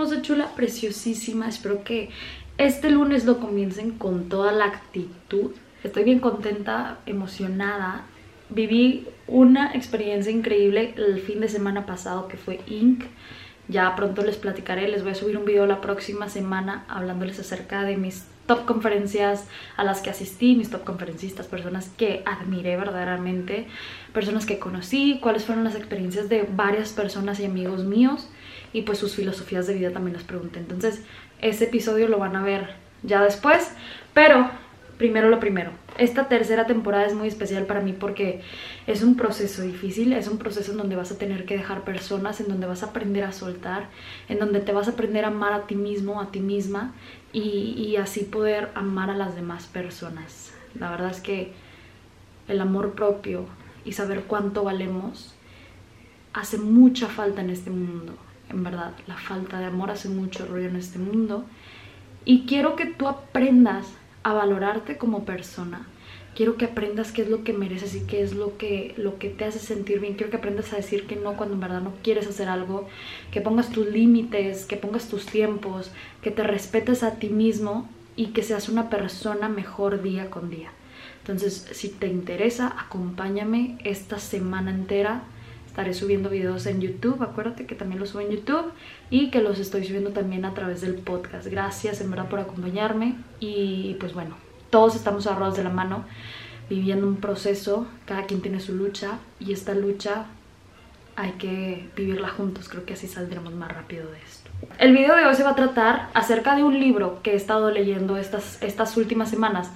Hermosa, chula, preciosísima. Espero que este lunes lo comiencen con toda la actitud. Estoy bien contenta, emocionada. Viví una experiencia increíble el fin de semana pasado que fue Inc. Ya pronto les platicaré, les voy a subir un video la próxima semana hablándoles acerca de mis top conferencias a las que asistí, mis top conferencistas, personas que admiré verdaderamente, personas que conocí, cuáles fueron las experiencias de varias personas y amigos míos y pues sus filosofías de vida también les pregunté. Entonces ese episodio lo van a ver ya después, pero primero lo primero. Esta tercera temporada es muy especial para mí porque es un proceso difícil, es un proceso en donde vas a tener que dejar personas, en donde vas a aprender a soltar, en donde te vas a aprender a amar a ti mismo, a ti misma y, y así poder amar a las demás personas. La verdad es que el amor propio y saber cuánto valemos hace mucha falta en este mundo. En verdad, la falta de amor hace mucho ruido en este mundo. Y quiero que tú aprendas a valorarte como persona. Quiero que aprendas qué es lo que mereces y qué es lo que, lo que te hace sentir bien. Quiero que aprendas a decir que no cuando en verdad no quieres hacer algo. Que pongas tus límites, que pongas tus tiempos, que te respetes a ti mismo y que seas una persona mejor día con día. Entonces, si te interesa, acompáñame esta semana entera. Estaré subiendo videos en YouTube, acuérdate que también los subo en YouTube y que los estoy subiendo también a través del podcast. Gracias en verdad por acompañarme y pues bueno, todos estamos agarrados de la mano viviendo un proceso, cada quien tiene su lucha y esta lucha hay que vivirla juntos, creo que así saldremos más rápido de esto. El video de hoy se va a tratar acerca de un libro que he estado leyendo estas, estas últimas semanas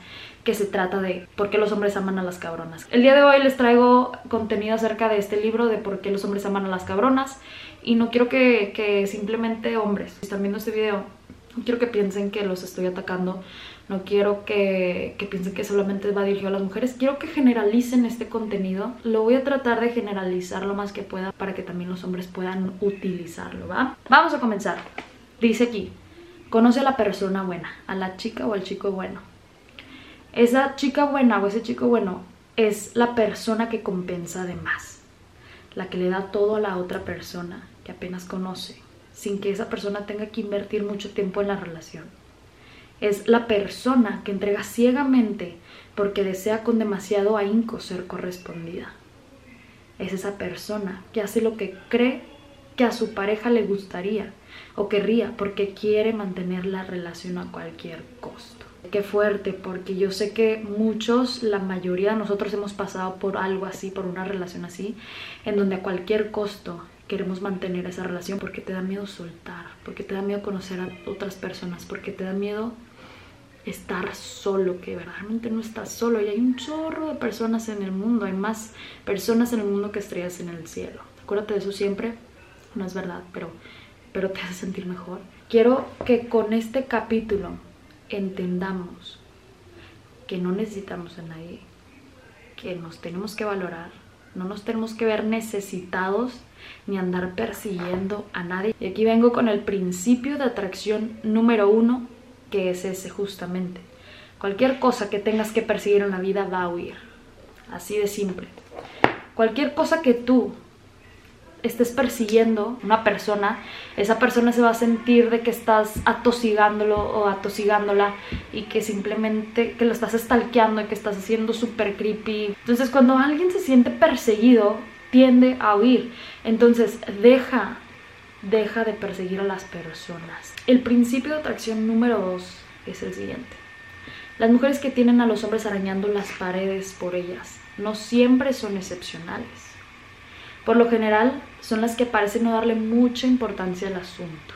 que se trata de por qué los hombres aman a las cabronas. El día de hoy les traigo contenido acerca de este libro de por qué los hombres aman a las cabronas y no quiero que, que simplemente hombres, si viendo este video, no quiero que piensen que los estoy atacando, no quiero que, que, piensen que solamente va dirigido a las mujeres, quiero que generalicen este contenido, lo voy a tratar de generalizar lo más que pueda para que también los hombres puedan utilizarlo, ¿va? Vamos a comenzar. Dice aquí, conoce a la persona buena, a la chica o al chico bueno esa chica buena o ese chico bueno es la persona que compensa de más, la que le da todo a la otra persona que apenas conoce, sin que esa persona tenga que invertir mucho tiempo en la relación. Es la persona que entrega ciegamente porque desea con demasiado ahínco ser correspondida. Es esa persona que hace lo que cree que a su pareja le gustaría o querría porque quiere mantener la relación a cualquier costo. Qué fuerte, porque yo sé que muchos, la mayoría de nosotros hemos pasado por algo así, por una relación así, en donde a cualquier costo queremos mantener esa relación porque te da miedo soltar, porque te da miedo conocer a otras personas, porque te da miedo estar solo, que verdaderamente no estás solo y hay un chorro de personas en el mundo, hay más personas en el mundo que estrellas en el cielo. Acuérdate de eso siempre, no es verdad, pero, pero te hace sentir mejor. Quiero que con este capítulo entendamos que no necesitamos a nadie, que nos tenemos que valorar, no nos tenemos que ver necesitados ni andar persiguiendo a nadie. Y aquí vengo con el principio de atracción número uno, es ese justamente. Cualquier cosa que tengas que perseguir en la vida va a huir. Así de simple. Cualquier cosa que tú estés persiguiendo una persona, esa persona se va a sentir de que estás atosigándolo o atosigándola y que simplemente que lo estás stalkeando y que estás haciendo súper creepy. Entonces cuando alguien se siente perseguido, tiende a huir. Entonces deja, deja de perseguir a las personas. El principio de atracción número dos es el siguiente. Las mujeres que tienen a los hombres arañando las paredes por ellas no siempre son excepcionales. Por lo general son las que parecen no darle mucha importancia al asunto.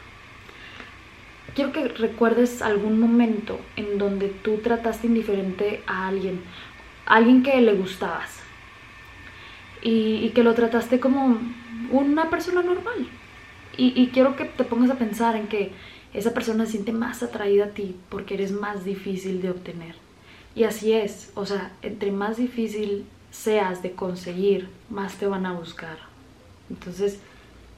Quiero que recuerdes algún momento en donde tú trataste indiferente a alguien, alguien que le gustabas y, y, que lo trataste como una persona normal. Y, quiero que te pongas a pensar en que esa persona siente más atraída a ti porque eres más difícil de obtener. Y así es, o sea, entre más difícil seas de conseguir, más te van a buscar. Entonces,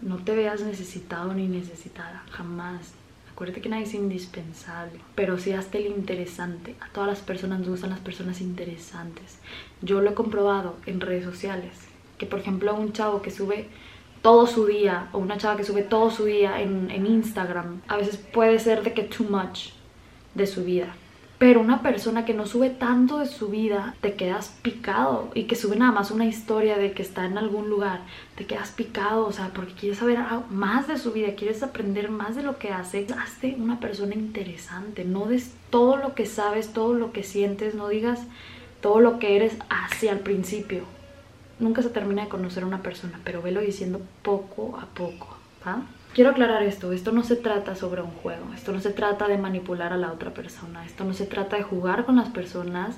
no te veas necesitado ni necesitada, jamás. Acuérdate que nadie es indispensable, pero sí hazte el interesante. A todas las personas nos gustan las personas interesantes. Yo lo he comprobado en redes sociales, que por ejemplo un chavo que sube todo su día o una chava que sube todo su día en, en Instagram, a veces puede ser de que too much de su vida. Pero una persona que no sube tanto de su vida, te quedas picado. Y que sube nada más una historia de que está en algún lugar, te quedas picado. O sea, porque quieres saber más de su vida, quieres aprender más de lo que hace. Hazte una persona interesante. No des todo lo que sabes, todo lo que sientes. No digas todo lo que eres hacia el principio. Nunca se termina de conocer a una persona, pero velo diciendo poco a poco. ¿va? Quiero aclarar esto, esto no se trata sobre un juego, esto no se trata de manipular a la otra persona, esto no se trata de jugar con las personas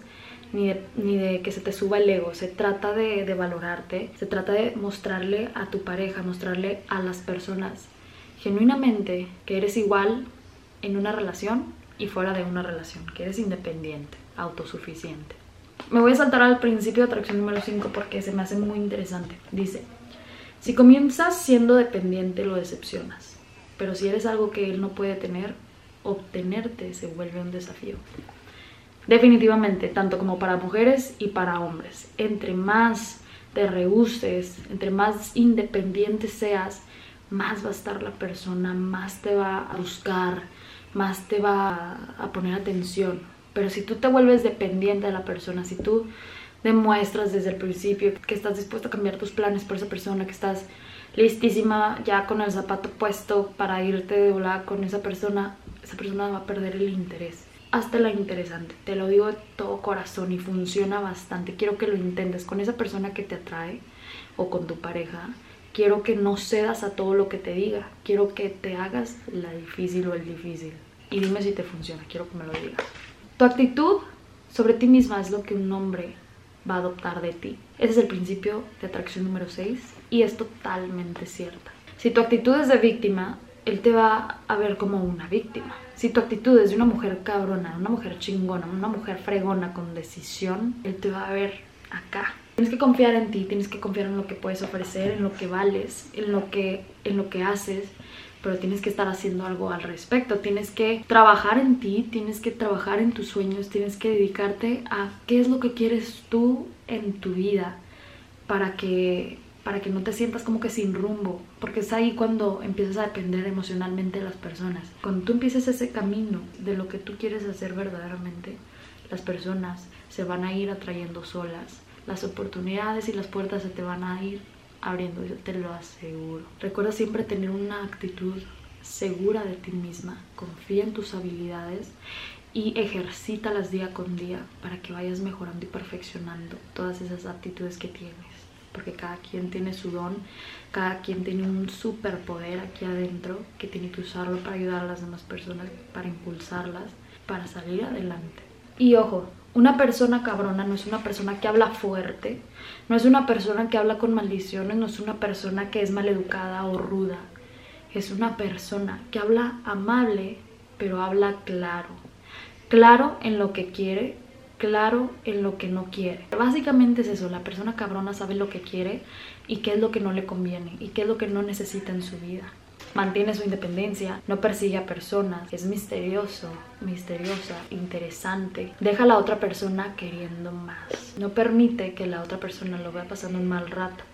ni de, ni de que se te suba el ego, se trata de, de valorarte, se trata de mostrarle a tu pareja, mostrarle a las personas genuinamente que eres igual en una relación y fuera de una relación, que eres independiente, autosuficiente. Me voy a saltar al principio de atracción número 5 porque se me hace muy interesante. Dice, si comienzas siendo dependiente, lo decepcionas. Pero si eres algo que él no puede tener, obtenerte se vuelve un desafío. Definitivamente, tanto como para mujeres y para hombres. Entre más te rehuses, entre más independiente seas, más va a estar la persona, más te va a buscar, más te va a poner atención. Pero si tú te vuelves dependiente de la persona, si tú demuestras desde el principio que estás dispuesto a cambiar tus planes por esa persona, que estás listísima ya con el zapato puesto para irte de volada con esa persona, esa persona va a perder el interés. Hazte la interesante, te lo digo de todo corazón y funciona bastante. Quiero que lo intentes con esa persona que te atrae o con tu pareja. Quiero que no cedas a todo lo que te diga. Quiero que te hagas la difícil o el difícil. Y dime si te funciona, quiero que me lo digas. Tu actitud sobre ti misma es lo que un hombre va a adoptar de ti. Ese es el principio de atracción número 6 y es totalmente cierta. Si tu actitud es de víctima, él te va a ver como una víctima. Si tu actitud es de una mujer cabrona, una mujer chingona, una mujer fregona con decisión, él te va a ver acá. Tienes que confiar en ti, tienes que confiar en lo que puedes ofrecer, en lo que vales, en lo que, en lo que haces, pero tienes que estar haciendo algo al respecto, tienes que trabajar en ti, tienes que trabajar en tus sueños, tienes que dedicarte a qué es lo que quieres tú en tu vida para que para que no te sientas como que sin rumbo, porque es ahí cuando empiezas a depender emocionalmente de las personas. Cuando tú empieces ese camino de lo que tú quieres hacer verdaderamente, las personas se van a ir atrayendo solas, las oportunidades y las puertas se te van a ir abriendo, yo te lo aseguro. Recuerda siempre tener una actitud segura de ti misma, confía en tus habilidades y ejercítalas día con día para que vayas mejorando y perfeccionando todas esas actitudes que tienes. Porque cada quien tiene su don, cada quien tiene un superpoder aquí adentro que tiene que usarlo para ayudar a las demás personas, para impulsarlas, para salir adelante. Y ojo, una persona cabrona no es una persona que habla fuerte, no es una persona que habla con maldiciones, no es una persona que es maleducada o ruda. Es una persona que habla amable, pero habla claro. Claro en lo que quiere, claro en lo que no quiere. Básicamente es eso, la persona cabrona sabe lo que quiere y qué es lo que no le conviene y qué es lo que no necesita en su vida mantiene su independencia, no persigue a personas, es misterioso, misteriosa, interesante. Deja a la otra persona queriendo más. No permite que la otra persona lo vea pasando un mal rato.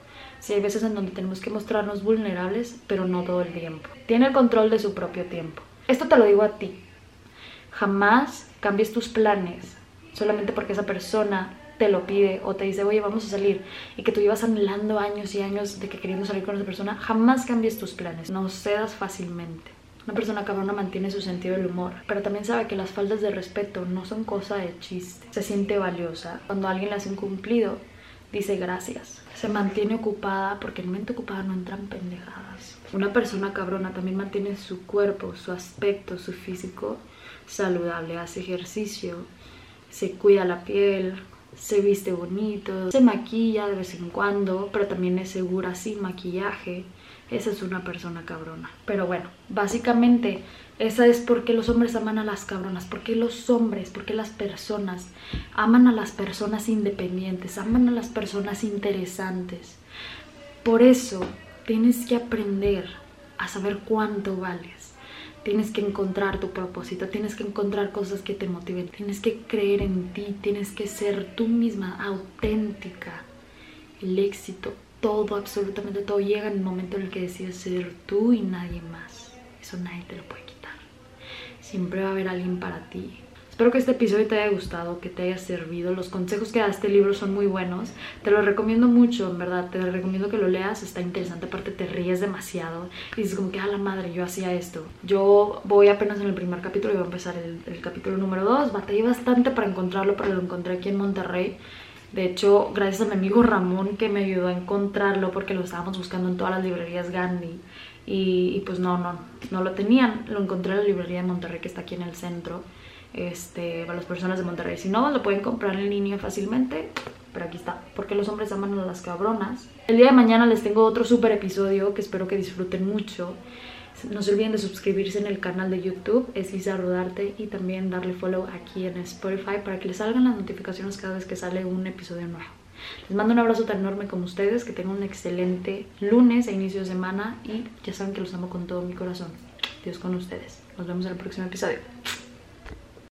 Si hay veces en donde tenemos que mostrarnos vulnerables, pero no todo el tiempo. Tiene el control de su propio tiempo. Esto te lo digo a ti. Jamás cambies tus planes solamente porque esa persona te lo pide o te dice, oye, vamos a salir, y que tú llevas anhelando años y años de que queriendo salir con esa persona, jamás cambies tus planes, no cedas fácilmente. Una persona cabrona mantiene su sentido del humor, pero también sabe que las faltas de respeto no son cosa de chiste. Se siente valiosa. Cuando alguien le hace un cumplido, dice gracias. Se mantiene ocupada porque en mente ocupada no entran pendejadas. Una persona cabrona también mantiene su cuerpo, su aspecto, su físico saludable, hace ejercicio, se cuida la piel, se viste bonito, se maquilla de vez en cuando, pero también es segura sin maquillaje. Esa es una persona cabrona. Pero bueno, básicamente esa es porque los hombres aman a las cabronas, porque los hombres, porque las personas aman a las personas independientes, aman a las personas interesantes. Por eso tienes que aprender a saber cuánto vales Tienes que encontrar tu propósito, tienes que encontrar cosas que te motiven, tienes que creer en ti, tienes que ser tú misma auténtica. El éxito todo, absolutamente todo llega en el momento en el que decides ser tú y nadie más. Eso nadie te lo puede quitar. Siempre va a haber alguien para ti. Espero que este episodio te haya gustado, que te haya servido. Los consejos que da este libro son muy buenos. Te lo recomiendo mucho, en verdad. Te recomiendo que lo leas. Está interesante. Aparte te ríes demasiado. Y dices como que, a la madre, yo hacía esto. Yo voy apenas en el primer capítulo y voy a empezar el, el capítulo número 2. Batallé bastante para encontrarlo, pero lo encontré aquí en Monterrey. De hecho, gracias a mi amigo Ramón que me ayudó a encontrarlo porque lo estábamos buscando en todas las librerías Gandhi. Y, pues no, no, no lo tenían. Lo encontré en la librería de Monterrey que está aquí en el centro. Este, para las personas de Monterrey. Si no, lo pueden comprar en línea fácilmente. Pero aquí está, porque los hombres aman a las cabronas. El día de mañana les tengo otro super episodio que espero que disfruten mucho. No se olviden de suscribirse en el canal de YouTube, es Lisa Rodarte, y también darle follow aquí en Spotify para que les salgan las notificaciones cada vez que sale un episodio nuevo. Les mando un abrazo tan enorme como ustedes, que tengan un excelente lunes e inicio de semana y ya saben que los amo con todo mi corazón. Dios con ustedes. Nos vemos en el próximo episodio.